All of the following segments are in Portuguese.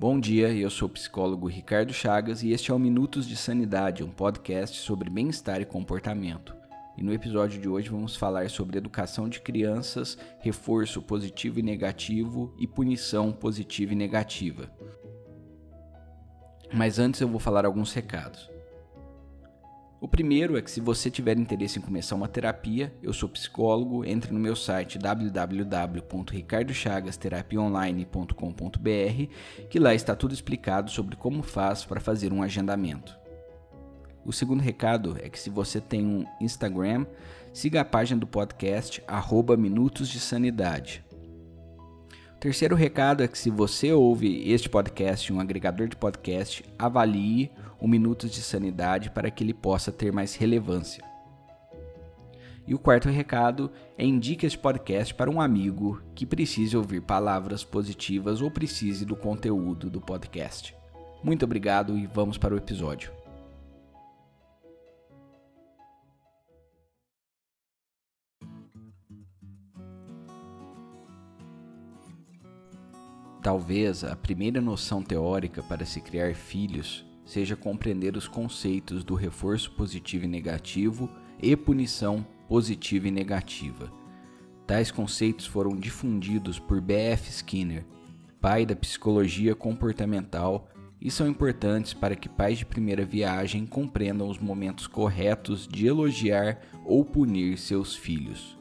Bom dia, eu sou o psicólogo Ricardo Chagas e este é o Minutos de Sanidade, um podcast sobre bem-estar e comportamento. E no episódio de hoje vamos falar sobre educação de crianças, reforço positivo e negativo e punição positiva e negativa. Mas antes eu vou falar alguns recados. O primeiro é que se você tiver interesse em começar uma terapia, eu sou psicólogo, entre no meu site www.ricardochavasterapiaonline.com.br, que lá está tudo explicado sobre como faz para fazer um agendamento. O segundo recado é que se você tem um Instagram, siga a página do podcast arroba Minutos de Sanidade. Terceiro recado é que se você ouve este podcast em um agregador de podcast, avalie o Minutos de Sanidade para que ele possa ter mais relevância. E o quarto recado é indique este podcast para um amigo que precise ouvir palavras positivas ou precise do conteúdo do podcast. Muito obrigado e vamos para o episódio. Talvez a primeira noção teórica para se criar filhos seja compreender os conceitos do reforço positivo e negativo e punição positiva e negativa. Tais conceitos foram difundidos por B.F. Skinner, pai da psicologia comportamental, e são importantes para que pais de primeira viagem compreendam os momentos corretos de elogiar ou punir seus filhos.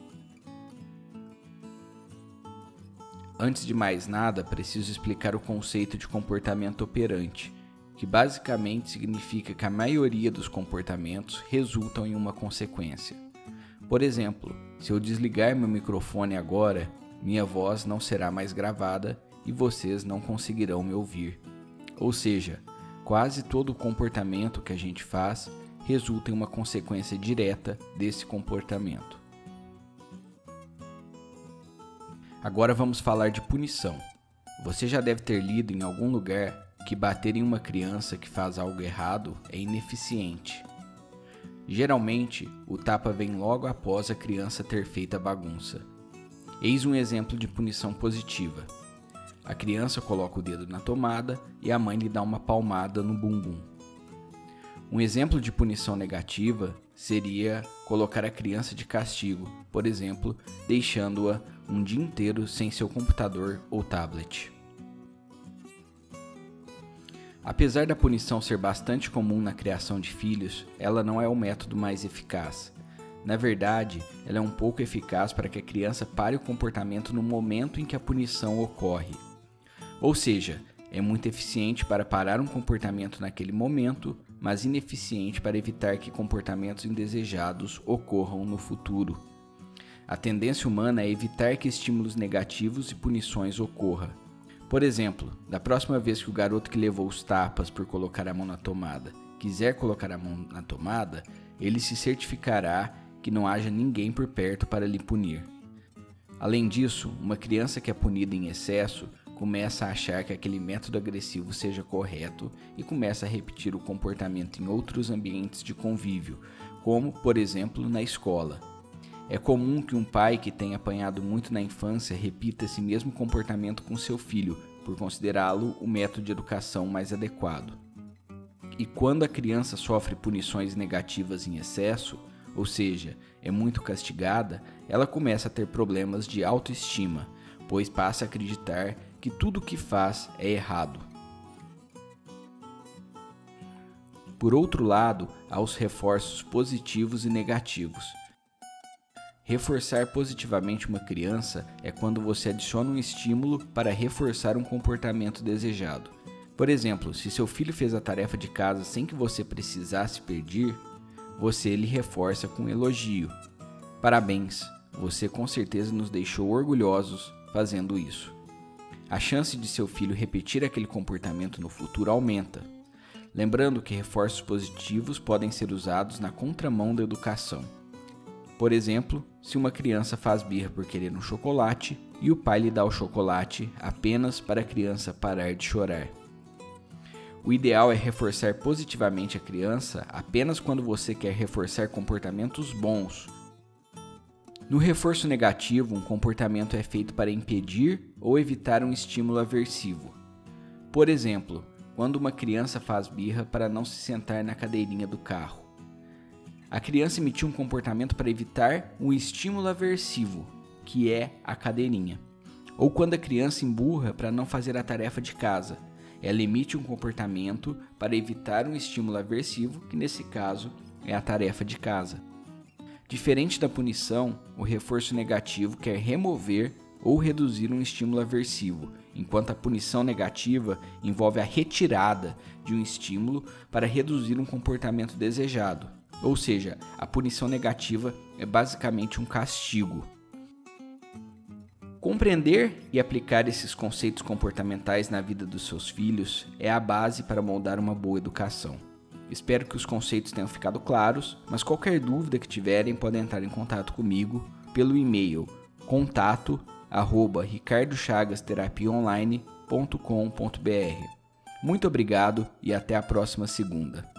Antes de mais nada, preciso explicar o conceito de comportamento operante que basicamente significa que a maioria dos comportamentos resultam em uma consequência. Por exemplo, se eu desligar meu microfone agora, minha voz não será mais gravada e vocês não conseguirão me ouvir. Ou seja, quase todo comportamento que a gente faz resulta em uma consequência direta desse comportamento. Agora vamos falar de punição. Você já deve ter lido em algum lugar que bater em uma criança que faz algo errado é ineficiente. Geralmente, o tapa vem logo após a criança ter feito a bagunça. Eis um exemplo de punição positiva. A criança coloca o dedo na tomada e a mãe lhe dá uma palmada no bumbum. Um exemplo de punição negativa seria colocar a criança de castigo, por exemplo, deixando-a um dia inteiro sem seu computador ou tablet. Apesar da punição ser bastante comum na criação de filhos, ela não é o método mais eficaz. Na verdade, ela é um pouco eficaz para que a criança pare o comportamento no momento em que a punição ocorre. Ou seja, é muito eficiente para parar um comportamento naquele momento, mas ineficiente para evitar que comportamentos indesejados ocorram no futuro. A tendência humana é evitar que estímulos negativos e punições ocorram. Por exemplo, da próxima vez que o garoto que levou os tapas por colocar a mão na tomada quiser colocar a mão na tomada, ele se certificará que não haja ninguém por perto para lhe punir. Além disso, uma criança que é punida em excesso começa a achar que aquele método agressivo seja correto e começa a repetir o comportamento em outros ambientes de convívio, como, por exemplo, na escola. É comum que um pai que tenha apanhado muito na infância repita esse mesmo comportamento com seu filho, por considerá-lo o método de educação mais adequado. E quando a criança sofre punições negativas em excesso, ou seja, é muito castigada, ela começa a ter problemas de autoestima, pois passa a acreditar que tudo o que faz é errado. Por outro lado, há os reforços positivos e negativos. Reforçar positivamente uma criança é quando você adiciona um estímulo para reforçar um comportamento desejado. Por exemplo, se seu filho fez a tarefa de casa sem que você precisasse pedir, você lhe reforça com um elogio. Parabéns, você com certeza nos deixou orgulhosos fazendo isso. A chance de seu filho repetir aquele comportamento no futuro aumenta. Lembrando que reforços positivos podem ser usados na contramão da educação. Por exemplo, se uma criança faz birra por querer um chocolate e o pai lhe dá o chocolate apenas para a criança parar de chorar. O ideal é reforçar positivamente a criança apenas quando você quer reforçar comportamentos bons. No reforço negativo, um comportamento é feito para impedir ou evitar um estímulo aversivo. Por exemplo, quando uma criança faz birra para não se sentar na cadeirinha do carro. A criança emitiu um comportamento para evitar um estímulo aversivo, que é a cadeirinha. Ou quando a criança emburra para não fazer a tarefa de casa, ela emite um comportamento para evitar um estímulo aversivo, que nesse caso é a tarefa de casa. Diferente da punição, o reforço negativo quer remover ou reduzir um estímulo aversivo, enquanto a punição negativa envolve a retirada de um estímulo para reduzir um comportamento desejado. Ou seja, a punição negativa é basicamente um castigo. Compreender e aplicar esses conceitos comportamentais na vida dos seus filhos é a base para moldar uma boa educação. Espero que os conceitos tenham ficado claros, mas qualquer dúvida que tiverem podem entrar em contato comigo pelo e-mail contato@ricardochavasterapiaonline.com.br. Muito obrigado e até a próxima segunda.